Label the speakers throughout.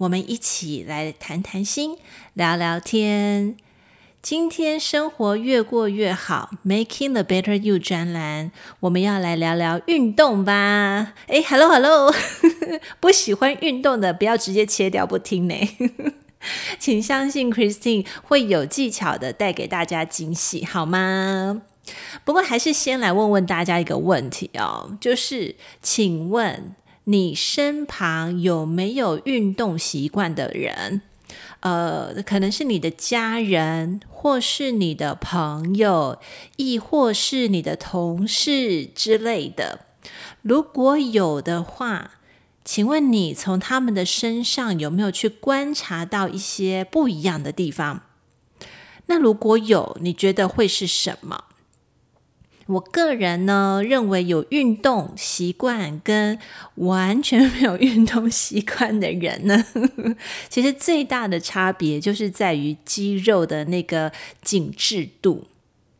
Speaker 1: 我们一起来谈谈心，聊聊天。今天生活越过越好，Making the Better You 专栏，我们要来聊聊运动吧。诶，Hello，Hello，不喜欢运动的不要直接切掉不听呢，请相信 Christine 会有技巧的带给大家惊喜，好吗？不过还是先来问问大家一个问题哦，就是请问。你身旁有没有运动习惯的人？呃，可能是你的家人，或是你的朋友，亦或是你的同事之类的。如果有的话，请问你从他们的身上有没有去观察到一些不一样的地方？那如果有，你觉得会是什么？我个人呢，认为有运动习惯跟完全没有运动习惯的人呢，其实最大的差别就是在于肌肉的那个紧致度。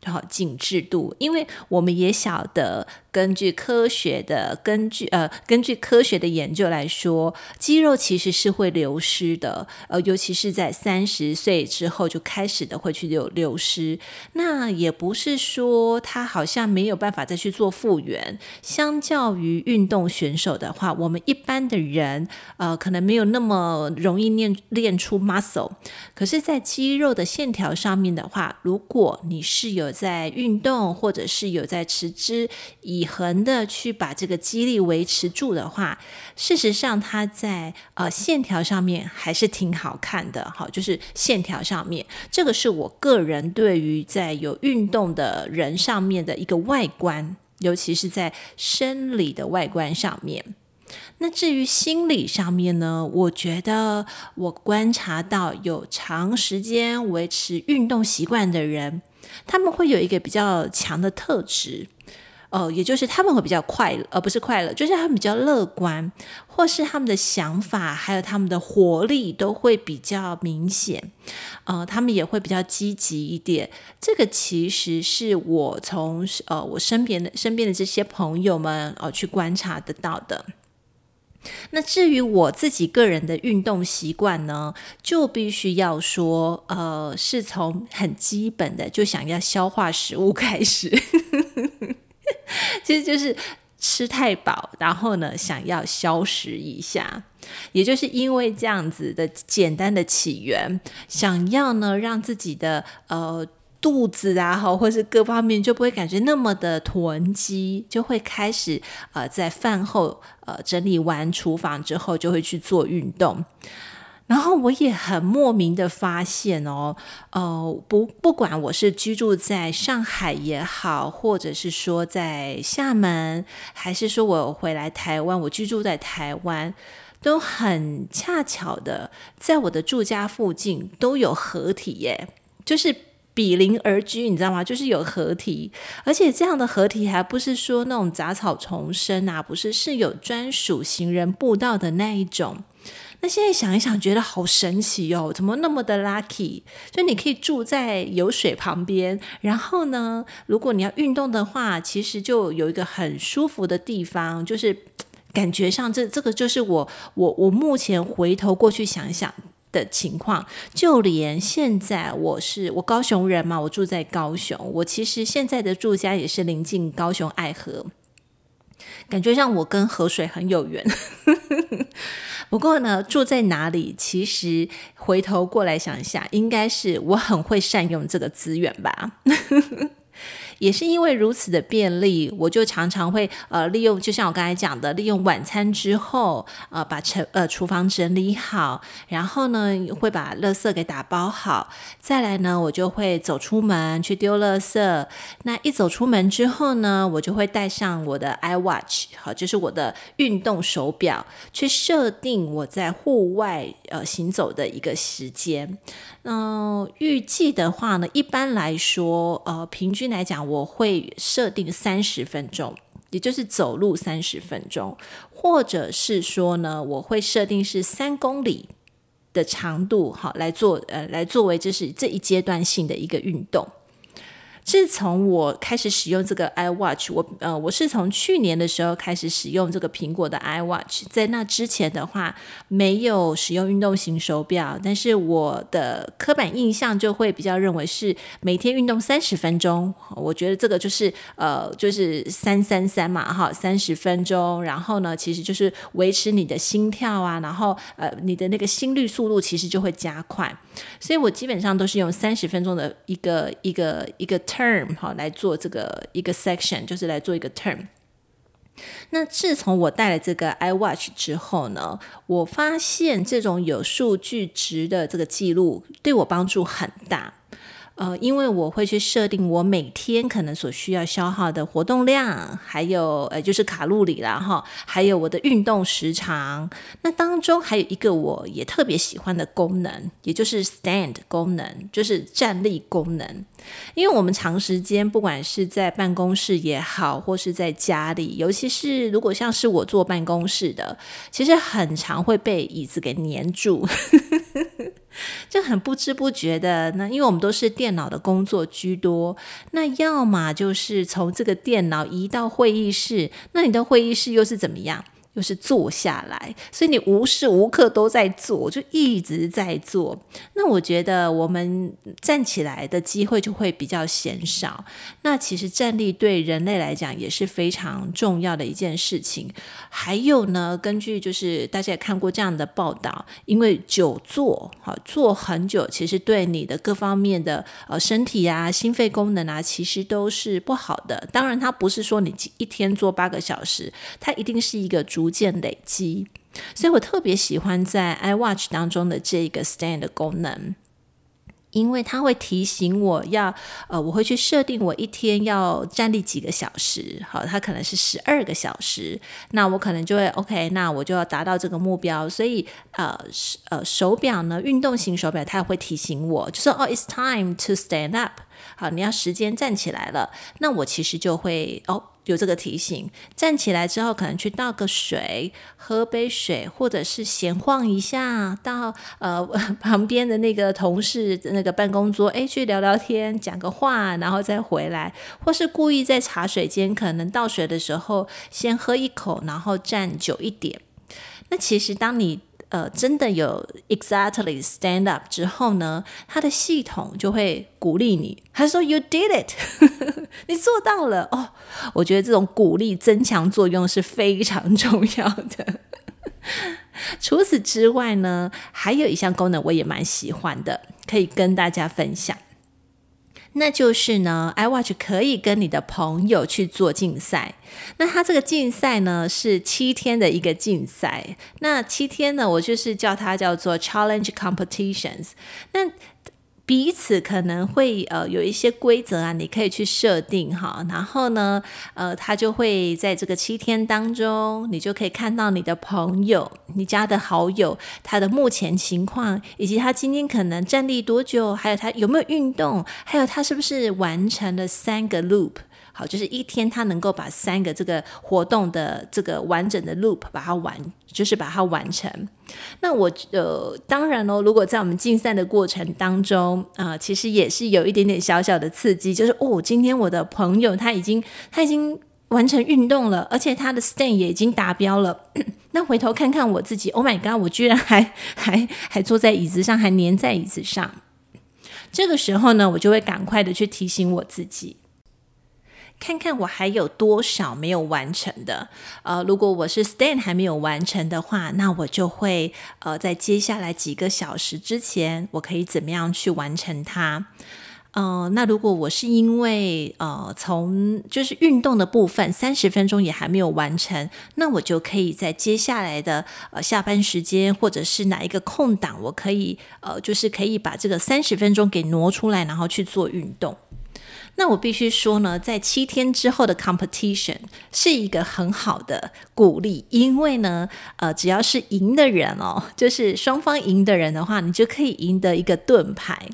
Speaker 1: 然后，紧致度，因为我们也晓得，根据科学的根据呃，根据科学的研究来说，肌肉其实是会流失的，呃，尤其是在三十岁之后就开始的会去流流失。那也不是说他好像没有办法再去做复原。相较于运动选手的话，我们一般的人呃，可能没有那么容易练练出 muscle。可是，在肌肉的线条上面的话，如果你是有在运动，或者是有在持之以恒的去把这个肌力维持住的话，事实上它在呃线条上面还是挺好看的。好，就是线条上面，这个是我个人对于在有运动的人上面的一个外观，尤其是在生理的外观上面。那至于心理上面呢，我觉得我观察到有长时间维持运动习惯的人。他们会有一个比较强的特质，呃，也就是他们会比较快乐，而、呃、不是快乐，就是他们比较乐观，或是他们的想法还有他们的活力都会比较明显，呃，他们也会比较积极一点。这个其实是我从呃我身边的身边的这些朋友们呃去观察得到的。那至于我自己个人的运动习惯呢，就必须要说，呃，是从很基本的就想要消化食物开始，其实就是吃太饱，然后呢想要消食一下，也就是因为这样子的简单的起源，想要呢让自己的呃。肚子啊，哈，或是各方面就不会感觉那么的囤积，就会开始呃，在饭后呃整理完厨房之后，就会去做运动。然后我也很莫名的发现哦，呃，不不管我是居住在上海也好，或者是说在厦门，还是说我回来台湾，我居住在台湾，都很恰巧的，在我的住家附近都有合体耶，就是。比邻而居，你知道吗？就是有合体，而且这样的合体还不是说那种杂草丛生啊，不是，是有专属行人步道的那一种。那现在想一想，觉得好神奇哦，怎么那么的 lucky？就你可以住在有水旁边，然后呢，如果你要运动的话，其实就有一个很舒服的地方，就是感觉上这这个就是我我我目前回头过去想想。的情况，就连现在我是我高雄人嘛，我住在高雄，我其实现在的住家也是临近高雄爱河，感觉让我跟河水很有缘。不过呢，住在哪里，其实回头过来想一下，应该是我很会善用这个资源吧。也是因为如此的便利，我就常常会呃利用，就像我刚才讲的，利用晚餐之后，呃把厨呃厨房整理好，然后呢会把垃圾给打包好，再来呢我就会走出门去丢垃圾。那一走出门之后呢，我就会带上我的 iWatch，好，就是我的运动手表，去设定我在户外呃行走的一个时间。嗯、预计的话呢，一般来说，呃，平均来讲，我会设定三十分钟，也就是走路三十分钟，或者是说呢，我会设定是三公里的长度，好，来做呃，来作为就是这一阶段性的一个运动。自从我开始使用这个 iWatch，我呃，我是从去年的时候开始使用这个苹果的 iWatch，在那之前的话没有使用运动型手表，但是我的刻板印象就会比较认为是每天运动三十分钟，我觉得这个就是呃，就是三三三嘛，哈，三十分钟，然后呢，其实就是维持你的心跳啊，然后呃，你的那个心率速度其实就会加快，所以我基本上都是用三十分钟的一个一个一个。Term 好，来做这个一个 section，就是来做一个 term。那自从我带了这个 iWatch 之后呢，我发现这种有数据值的这个记录对我帮助很大。呃，因为我会去设定我每天可能所需要消耗的活动量，还有呃就是卡路里啦哈，还有我的运动时长。那当中还有一个我也特别喜欢的功能，也就是 Stand 功能，就是站立功能。因为我们长时间不管是在办公室也好，或是在家里，尤其是如果像是我坐办公室的，其实很常会被椅子给黏住。就很不知不觉的，那因为我们都是电脑的工作居多，那要么就是从这个电脑移到会议室，那你的会议室又是怎么样？又是坐下来，所以你无时无刻都在做，就一直在做。那我觉得我们站起来的机会就会比较减少。那其实站立对人类来讲也是非常重要的一件事情。还有呢，根据就是大家也看过这样的报道，因为久坐，好坐很久，其实对你的各方面的呃身体啊、心肺功能啊，其实都是不好的。当然，它不是说你一天坐八个小时，它一定是一个主。逐渐累积，所以我特别喜欢在 iWatch 当中的这个 Stand 的功能，因为它会提醒我要，呃，我会去设定我一天要站立几个小时，好，它可能是十二个小时，那我可能就会 OK，那我就要达到这个目标，所以呃呃手表呢，运动型手表它会提醒我，就说哦，It's time to stand up，好，你要时间站起来了，那我其实就会哦。有这个提醒，站起来之后可能去倒个水，喝杯水，或者是闲晃一下，到呃 旁边的那个同事那个办公桌，哎，去聊聊天，讲个话，然后再回来，或是故意在茶水间可能倒水的时候先喝一口，然后站久一点。那其实当你呃，真的有 exactly stand up 之后呢，他的系统就会鼓励你，他说 You did it，你做到了哦。我觉得这种鼓励增强作用是非常重要的。除此之外呢，还有一项功能我也蛮喜欢的，可以跟大家分享。那就是呢，iWatch 可以跟你的朋友去做竞赛。那它这个竞赛呢，是七天的一个竞赛。那七天呢，我就是叫它叫做 Challenge Competitions。那彼此可能会呃有一些规则啊，你可以去设定哈，然后呢，呃，他就会在这个七天当中，你就可以看到你的朋友、你加的好友他的目前情况，以及他今天可能站立多久，还有他有没有运动，还有他是不是完成了三个 loop。好，就是一天他能够把三个这个活动的这个完整的 loop 把它完，就是把它完成。那我呃，当然喽，如果在我们竞赛的过程当中啊、其实也是有一点点小小的刺激，就是哦，今天我的朋友他已经他已经完成运动了，而且他的 stand 也已经达标了。那回头看看我自己，Oh my God，我居然还还还坐在椅子上，还黏在椅子上。这个时候呢，我就会赶快的去提醒我自己。看看我还有多少没有完成的，呃，如果我是 stand 还没有完成的话，那我就会呃在接下来几个小时之前，我可以怎么样去完成它？呃，那如果我是因为呃从就是运动的部分三十分钟也还没有完成，那我就可以在接下来的呃下班时间或者是哪一个空档，我可以呃就是可以把这个三十分钟给挪出来，然后去做运动。那我必须说呢，在七天之后的 competition 是一个很好的鼓励，因为呢，呃，只要是赢的人哦，就是双方赢的人的话，你就可以赢得一个盾牌。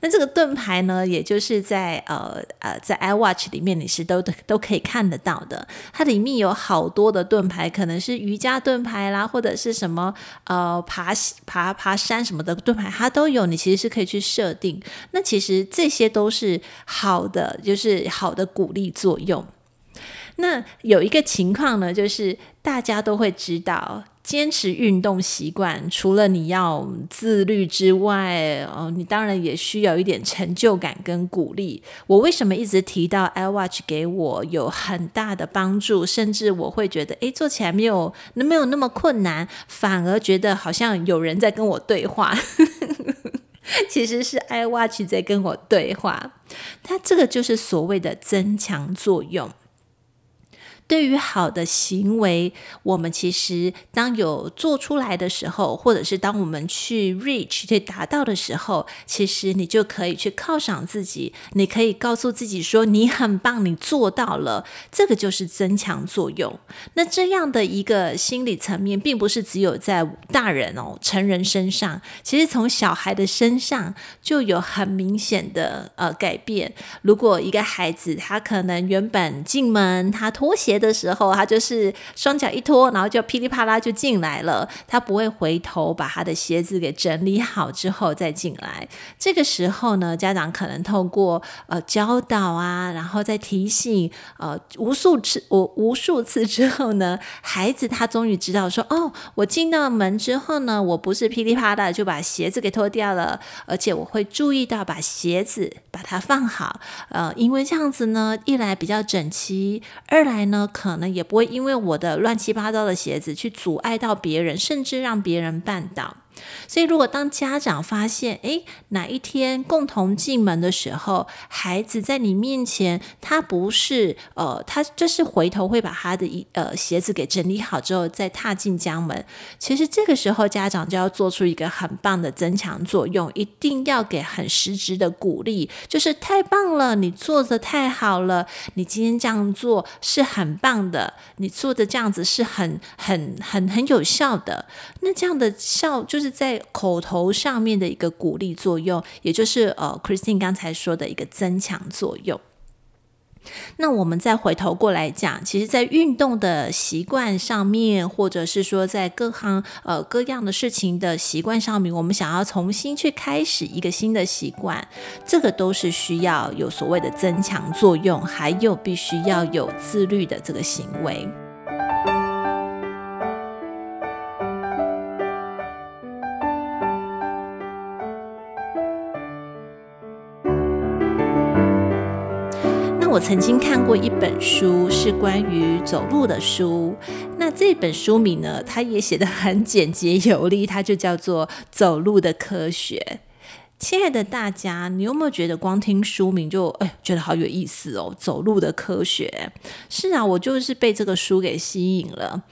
Speaker 1: 那这个盾牌呢，也就是在呃呃在 iWatch 里面你是都都可以看得到的。它里面有好多的盾牌，可能是瑜伽盾牌啦，或者是什么呃爬爬爬山什么的盾牌，它都有。你其实是可以去设定。那其实这些都是好的，就是好的鼓励作用。那有一个情况呢，就是大家都会知道。坚持运动习惯，除了你要自律之外，哦，你当然也需要一点成就感跟鼓励。我为什么一直提到 iWatch 给我有很大的帮助，甚至我会觉得，诶，做起来没有没有那么困难，反而觉得好像有人在跟我对话。其实是 iWatch 在跟我对话，它这个就是所谓的增强作用。对于好的行为，我们其实当有做出来的时候，或者是当我们去 reach 去达到的时候，其实你就可以去犒赏自己，你可以告诉自己说你很棒，你做到了，这个就是增强作用。那这样的一个心理层面，并不是只有在大人哦，成人身上，其实从小孩的身上就有很明显的呃改变。如果一个孩子他可能原本进门他脱鞋。的时候，他就是双脚一脱，然后就噼里啪啦就进来了。他不会回头把他的鞋子给整理好之后再进来。这个时候呢，家长可能透过呃教导啊，然后再提醒呃无数次，我无数次之后呢，孩子他终于知道说，哦，我进到门之后呢，我不是噼里啪啦就把鞋子给脱掉了，而且我会注意到把鞋子把它放好。呃，因为这样子呢，一来比较整齐，二来呢。可能也不会因为我的乱七八糟的鞋子去阻碍到别人，甚至让别人绊倒。所以，如果当家长发现，诶，哪一天共同进门的时候，孩子在你面前，他不是，呃，他就是回头会把他的一呃鞋子给整理好之后再踏进家门。其实这个时候，家长就要做出一个很棒的增强作用，一定要给很实质的鼓励，就是太棒了，你做的太好了，你今天这样做是很棒的，你做的这样子是很很很很有效的。那这样的效就是。在口头上面的一个鼓励作用，也就是呃，Christine 刚才说的一个增强作用。那我们再回头过来讲，其实，在运动的习惯上面，或者是说在各行呃各样的事情的习惯上面，我们想要重新去开始一个新的习惯，这个都是需要有所谓的增强作用，还有必须要有自律的这个行为。我曾经看过一本书，是关于走路的书。那这本书名呢，它也写得很简洁有力，它就叫做《走路的科学》。亲爱的大家，你有没有觉得光听书名就哎，觉得好有意思哦？走路的科学，是啊，我就是被这个书给吸引了。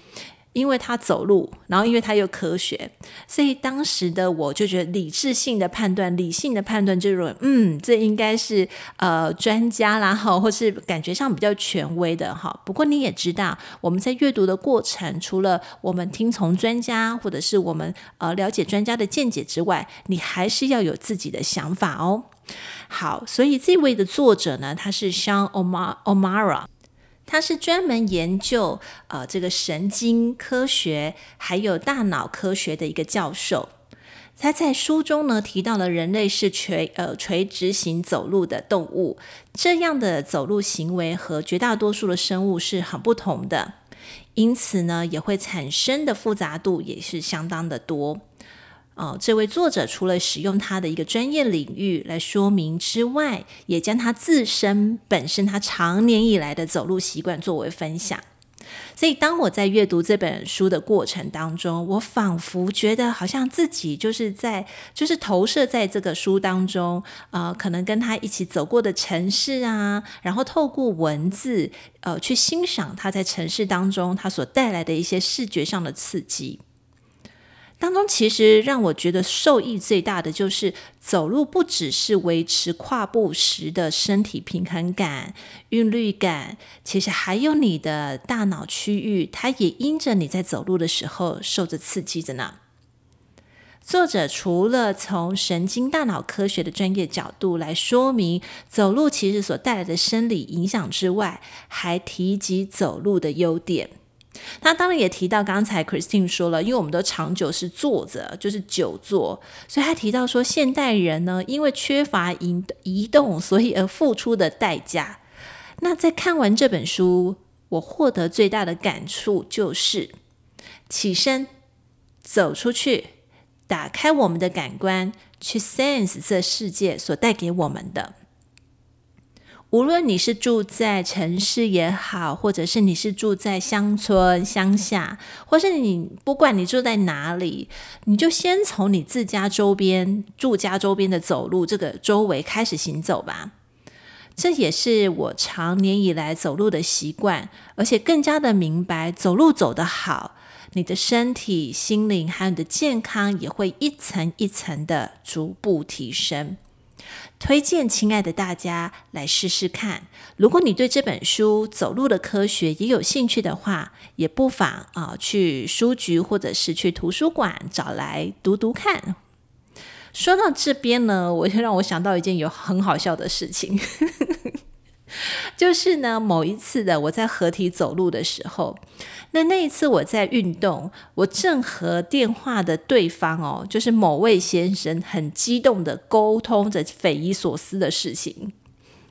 Speaker 1: 因为他走路，然后因为他又科学，所以当时的我就觉得理智性的判断、理性的判断就认为，嗯，这应该是呃专家啦，哈，或是感觉上比较权威的哈。不过你也知道，我们在阅读的过程，除了我们听从专家，或者是我们呃了解专家的见解之外，你还是要有自己的想法哦。好，所以这位的作者呢，他是 Sean O'Mara。他是专门研究呃这个神经科学还有大脑科学的一个教授。他在书中呢提到了人类是垂呃垂直型走路的动物，这样的走路行为和绝大多数的生物是很不同的，因此呢也会产生的复杂度也是相当的多。哦，这位作者除了使用他的一个专业领域来说明之外，也将他自身本身他长年以来的走路习惯作为分享。所以，当我在阅读这本书的过程当中，我仿佛觉得好像自己就是在，就是投射在这个书当中，呃，可能跟他一起走过的城市啊，然后透过文字，呃，去欣赏他在城市当中他所带来的一些视觉上的刺激。当中其实让我觉得受益最大的就是走路，不只是维持跨步时的身体平衡感、韵律感，其实还有你的大脑区域，它也因着你在走路的时候受着刺激着呢。作者除了从神经大脑科学的专业角度来说明走路其实所带来的生理影响之外，还提及走路的优点。他当然也提到，刚才 Christine 说了，因为我们都长久是坐着，就是久坐，所以他提到说，现代人呢，因为缺乏移移动，所以而付出的代价。那在看完这本书，我获得最大的感触就是，起身走出去，打开我们的感官，去 sense 这世界所带给我们的。无论你是住在城市也好，或者是你是住在乡村乡下，或是你不管你住在哪里，你就先从你自家周边住家周边的走路这个周围开始行走吧。这也是我长年以来走路的习惯，而且更加的明白，走路走得好，你的身体、心灵还有你的健康也会一层一层的逐步提升。推荐亲爱的大家来试试看。如果你对这本书《走路的科学》也有兴趣的话，也不妨啊去书局或者是去图书馆找来读读看。说到这边呢，我就让我想到一件有很好笑的事情。就是呢，某一次的我在合体走路的时候，那那一次我在运动，我正和电话的对方哦，就是某位先生很激动的沟通着匪夷所思的事情。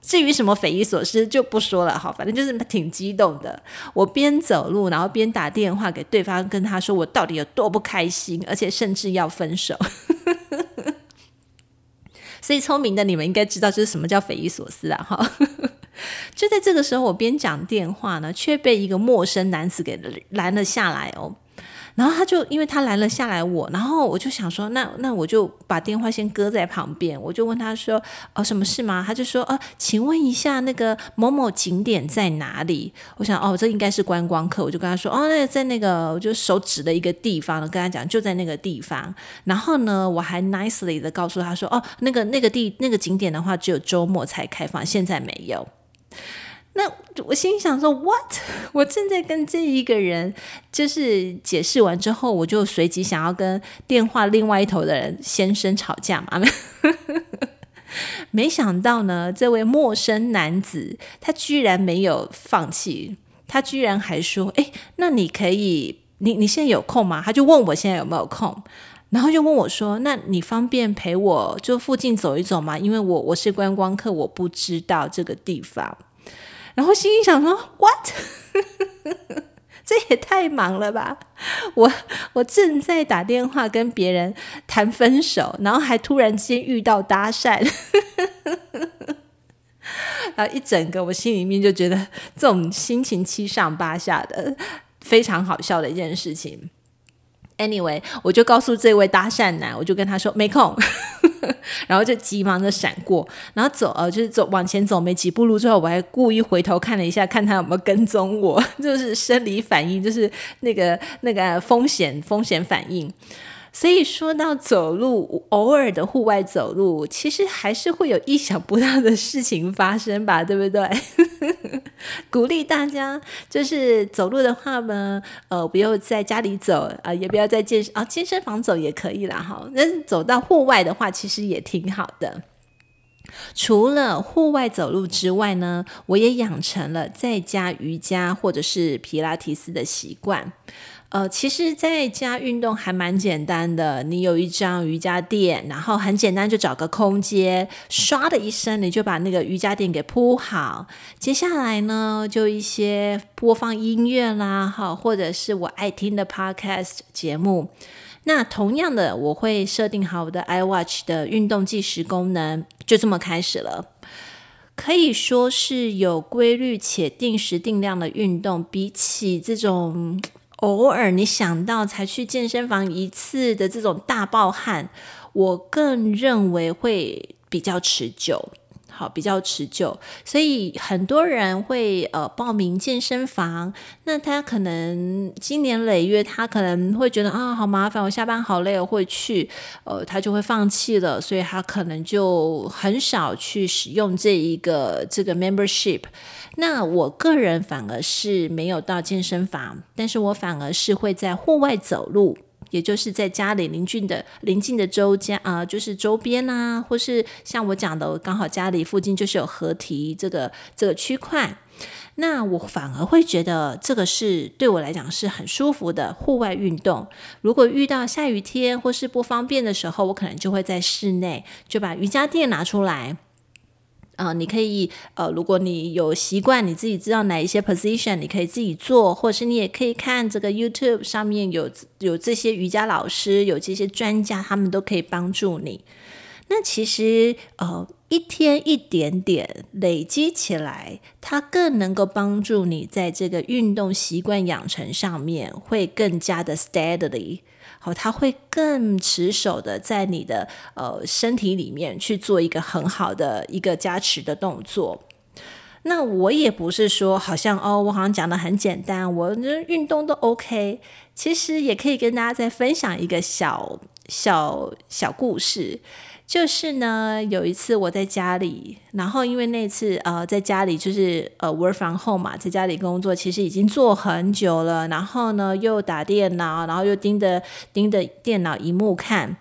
Speaker 1: 至于什么匪夷所思就不说了哈，反正就是挺激动的。我边走路，然后边打电话给对方，跟他说我到底有多不开心，而且甚至要分手。所以聪明的你们应该知道，这是什么叫匪夷所思啊哈。就在这个时候，我边讲电话呢，却被一个陌生男子给拦了下来哦。然后他就因为他拦了下来我，然后我就想说，那那我就把电话先搁在旁边，我就问他说：“哦，什么事吗？”他就说：“哦，请问一下那个某某景点在哪里？”我想：“哦，这应该是观光客。”我就跟他说：“哦，那在那个，我就手指的一个地方，跟他讲就在那个地方。然后呢，我还 nicely 的告诉他说：‘哦，那个那个地那个景点的话，只有周末才开放，现在没有。’”那我心想说，What？我正在跟这一个人就是解释完之后，我就随即想要跟电话另外一头的人先生吵架嘛。没想到呢，这位陌生男子他居然没有放弃，他居然还说：“哎，那你可以，你你现在有空吗？”他就问我现在有没有空，然后就问我说：“那你方便陪我就附近走一走吗？因为我我是观光客，我不知道这个地方。”然后心里想说：“What？这也太忙了吧！我我正在打电话跟别人谈分手，然后还突然间遇到搭讪，然后一整个我心里面就觉得这种心情七上八下的，非常好笑的一件事情。” Anyway，我就告诉这位搭讪男，我就跟他说没空，然后就急忙的闪过，然后走呃，就是走往前走没几步路之后，我还故意回头看了一下，看他有没有跟踪我，就是生理反应，就是那个那个风险风险反应。所以说到走路，偶尔的户外走路，其实还是会有意想不到的事情发生吧，对不对？鼓励大家，就是走路的话呢，呃，不要在家里走啊，也不要在健身啊健身房走也可以啦，哈。那走到户外的话，其实也挺好的。除了户外走路之外呢，我也养成了在家瑜伽或者是皮拉提斯的习惯。呃，其实在家运动还蛮简单的。你有一张瑜伽垫，然后很简单，就找个空间，唰的一声，你就把那个瑜伽垫给铺好。接下来呢，就一些播放音乐啦，哈，或者是我爱听的 podcast 节目。那同样的，我会设定好我的 iWatch 的运动计时功能，就这么开始了。可以说是有规律且定时定量的运动，比起这种偶尔你想到才去健身房一次的这种大暴汗，我更认为会比较持久。好，比较持久，所以很多人会呃报名健身房。那他可能经年累月，他可能会觉得啊，好麻烦，我下班好累，我会去，呃，他就会放弃了。所以他可能就很少去使用这一个这个 membership。那我个人反而是没有到健身房，但是我反而是会在户外走路。也就是在家里邻近的邻近的周家啊、就是周边啊，或是像我讲的，刚好家里附近就是有河堤这个这个区块，那我反而会觉得这个是对我来讲是很舒服的户外运动。如果遇到下雨天或是不方便的时候，我可能就会在室内就把瑜伽垫拿出来。啊、呃，你可以呃，如果你有习惯，你自己知道哪一些 position，你可以自己做，或是你也可以看这个 YouTube 上面有有这些瑜伽老师，有这些专家，他们都可以帮助你。那其实呃，一天一点点累积起来，它更能够帮助你在这个运动习惯养成上面会更加的 steadily。哦，它会更持守的在你的呃身体里面去做一个很好的一个加持的动作。那我也不是说好像哦，我好像讲的很简单，我运动都 OK。其实也可以跟大家再分享一个小小小故事。就是呢，有一次我在家里，然后因为那次呃在家里就是呃 work from home 嘛，在家里工作，其实已经做很久了，然后呢又打电脑，然后又盯着盯着电脑荧幕看，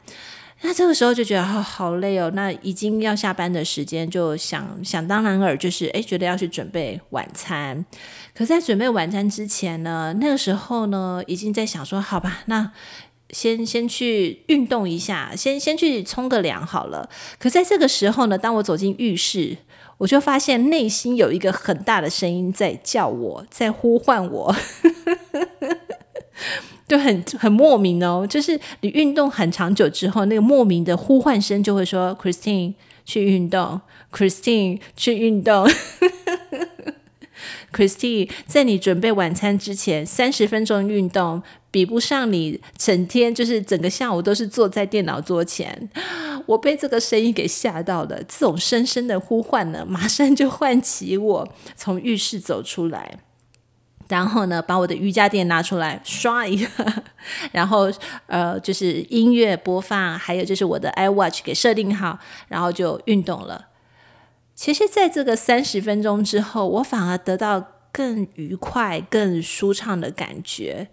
Speaker 1: 那这个时候就觉得哦好累哦，那已经要下班的时间，就想想当然尔就是诶觉得要去准备晚餐，可在准备晚餐之前呢，那个时候呢已经在想说好吧那。先先去运动一下，先先去冲个凉好了。可在这个时候呢，当我走进浴室，我就发现内心有一个很大的声音在叫我，在呼唤我，就很很莫名哦。就是你运动很长久之后，那个莫名的呼唤声就会说：“Christine 去运动，Christine 去运动。”Christine 在你准备晚餐之前三十分钟运动。比不上你整天就是整个下午都是坐在电脑桌前，我被这个声音给吓到了。这种深深的呼唤呢，马上就唤起我从浴室走出来，然后呢，把我的瑜伽垫拿出来刷一下，然后呃，就是音乐播放，还有就是我的 iWatch 给设定好，然后就运动了。其实，在这个三十分钟之后，我反而得到更愉快、更舒畅的感觉。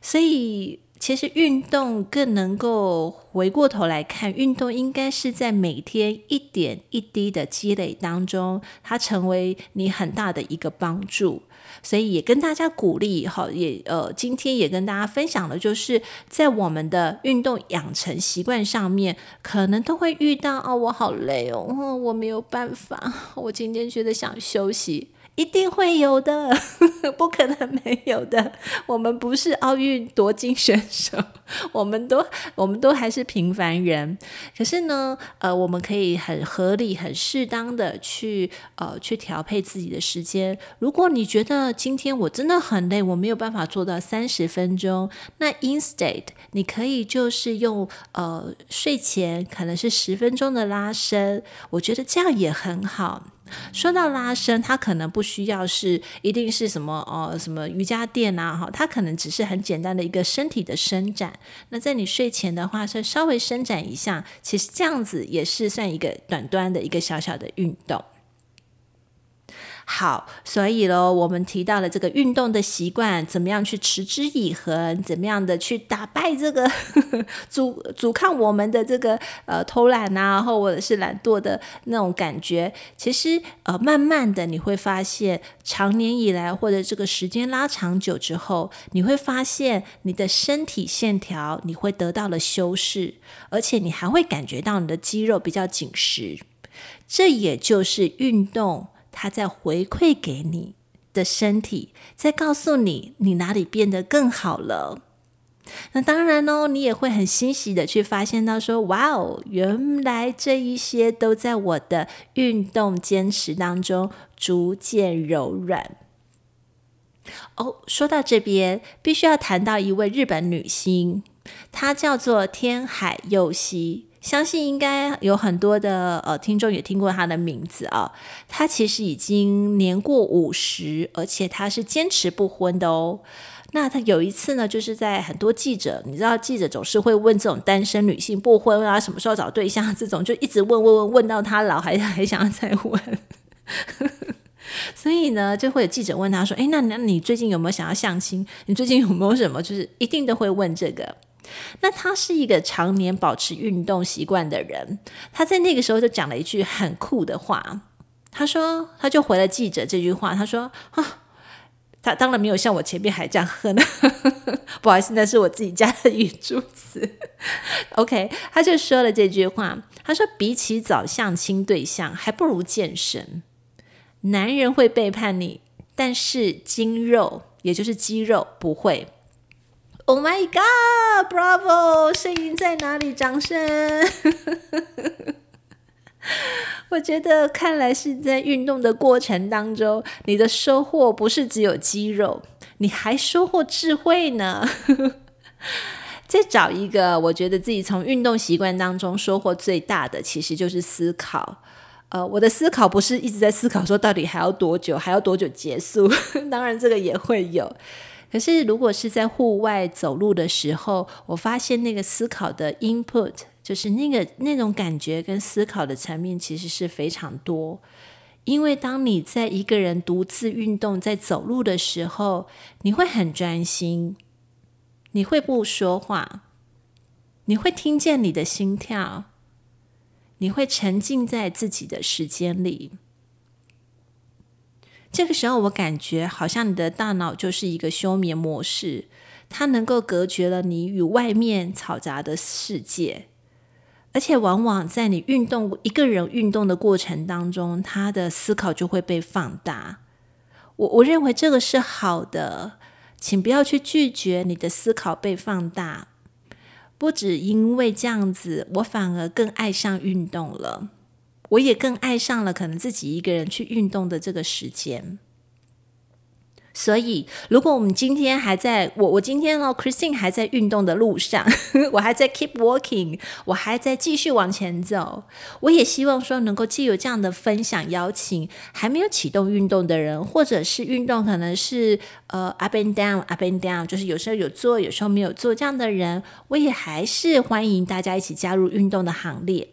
Speaker 1: 所以，其实运动更能够回过头来看，运动应该是在每天一点一滴的积累当中，它成为你很大的一个帮助。所以也跟大家鼓励哈，也呃，今天也跟大家分享的，就是在我们的运动养成习惯上面，可能都会遇到哦，我好累哦，我没有办法，我今天觉得想休息。一定会有的，不可能没有的。我们不是奥运夺金选手，我们都我们都还是平凡人。可是呢，呃，我们可以很合理、很适当的去呃去调配自己的时间。如果你觉得今天我真的很累，我没有办法做到三十分钟，那 instead 你可以就是用呃睡前可能是十分钟的拉伸，我觉得这样也很好。说到拉伸，它可能不需要是一定是什么哦，什么瑜伽垫啊，哈，它可能只是很简单的一个身体的伸展。那在你睡前的话，是稍微伸展一下，其实这样子也是算一个短端的一个小小的运动。好，所以喽，我们提到了这个运动的习惯，怎么样去持之以恒，怎么样的去打败这个 阻阻抗我们的这个呃偷懒啊，或者是懒惰的那种感觉。其实呃，慢慢的你会发现，长年以来或者这个时间拉长久之后，你会发现你的身体线条你会得到了修饰，而且你还会感觉到你的肌肉比较紧实。这也就是运动。他在回馈给你的身体，在告诉你你哪里变得更好了。那当然哦，你也会很欣喜的去发现到说，哇哦，原来这一些都在我的运动坚持当中逐渐柔软。哦，说到这边，必须要谈到一位日本女星，她叫做天海佑希。相信应该有很多的呃听众也听过她的名字啊。她其实已经年过五十，而且她是坚持不婚的哦。那她有一次呢，就是在很多记者，你知道记者总是会问这种单身女性不婚啊，什么时候找对象这种，就一直问问问问到她老还 还想要再问。所以呢，就会有记者问她说：“诶，那那你最近有没有想要相亲？你最近有没有什么？就是一定都会问这个。”那他是一个常年保持运动习惯的人，他在那个时候就讲了一句很酷的话。他说，他就回了记者这句话，他说：“啊，他当然没有像我前面还这样喝呢，不好意思，那是我自己家的语助词。”OK，他就说了这句话，他说：“比起找相亲对象，还不如健身。男人会背叛你，但是筋肉，也就是肌肉，不会。” Oh my God! Bravo！声音在哪里？掌声！我觉得看来是在运动的过程当中，你的收获不是只有肌肉，你还收获智慧呢。再找一个，我觉得自己从运动习惯当中收获最大的，其实就是思考。呃，我的思考不是一直在思考说到底还要多久，还要多久结束？当然，这个也会有。可是，如果是在户外走路的时候，我发现那个思考的 input，就是那个那种感觉跟思考的层面，其实是非常多。因为当你在一个人独自运动，在走路的时候，你会很专心，你会不说话，你会听见你的心跳，你会沉浸在自己的时间里。这个时候，我感觉好像你的大脑就是一个休眠模式，它能够隔绝了你与外面嘈杂的世界，而且往往在你运动一个人运动的过程当中，他的思考就会被放大。我我认为这个是好的，请不要去拒绝你的思考被放大。不止因为这样子，我反而更爱上运动了。我也更爱上了可能自己一个人去运动的这个时间。所以，如果我们今天还在我我今天哦，Christine 还在运动的路上，我还在 keep walking，我还在继续往前走。我也希望说能够既有这样的分享，邀请还没有启动运动的人，或者是运动可能是呃 up and down up and down，就是有时候有做，有时候没有做这样的人，我也还是欢迎大家一起加入运动的行列。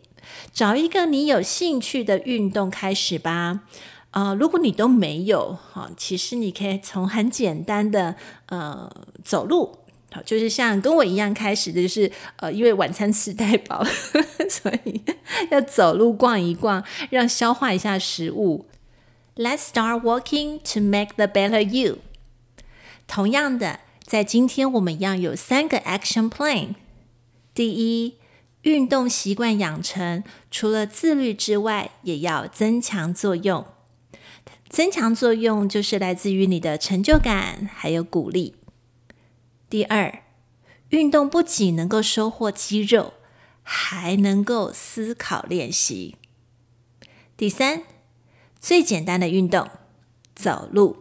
Speaker 1: 找一个你有兴趣的运动开始吧。呃，如果你都没有哈，其实你可以从很简单的呃走路，好，就是像跟我一样开始的，就是呃，因为晚餐吃太饱，所以要走路逛一逛，让消化一下食物。Let's start walking to make the better you。同样的，在今天我们一样有三个 action plan。第一。运动习惯养成，除了自律之外，也要增强作用。增强作用就是来自于你的成就感，还有鼓励。第二，运动不仅能够收获肌肉，还能够思考练习。第三，最简单的运动，走路。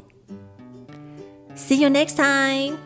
Speaker 1: See you next time.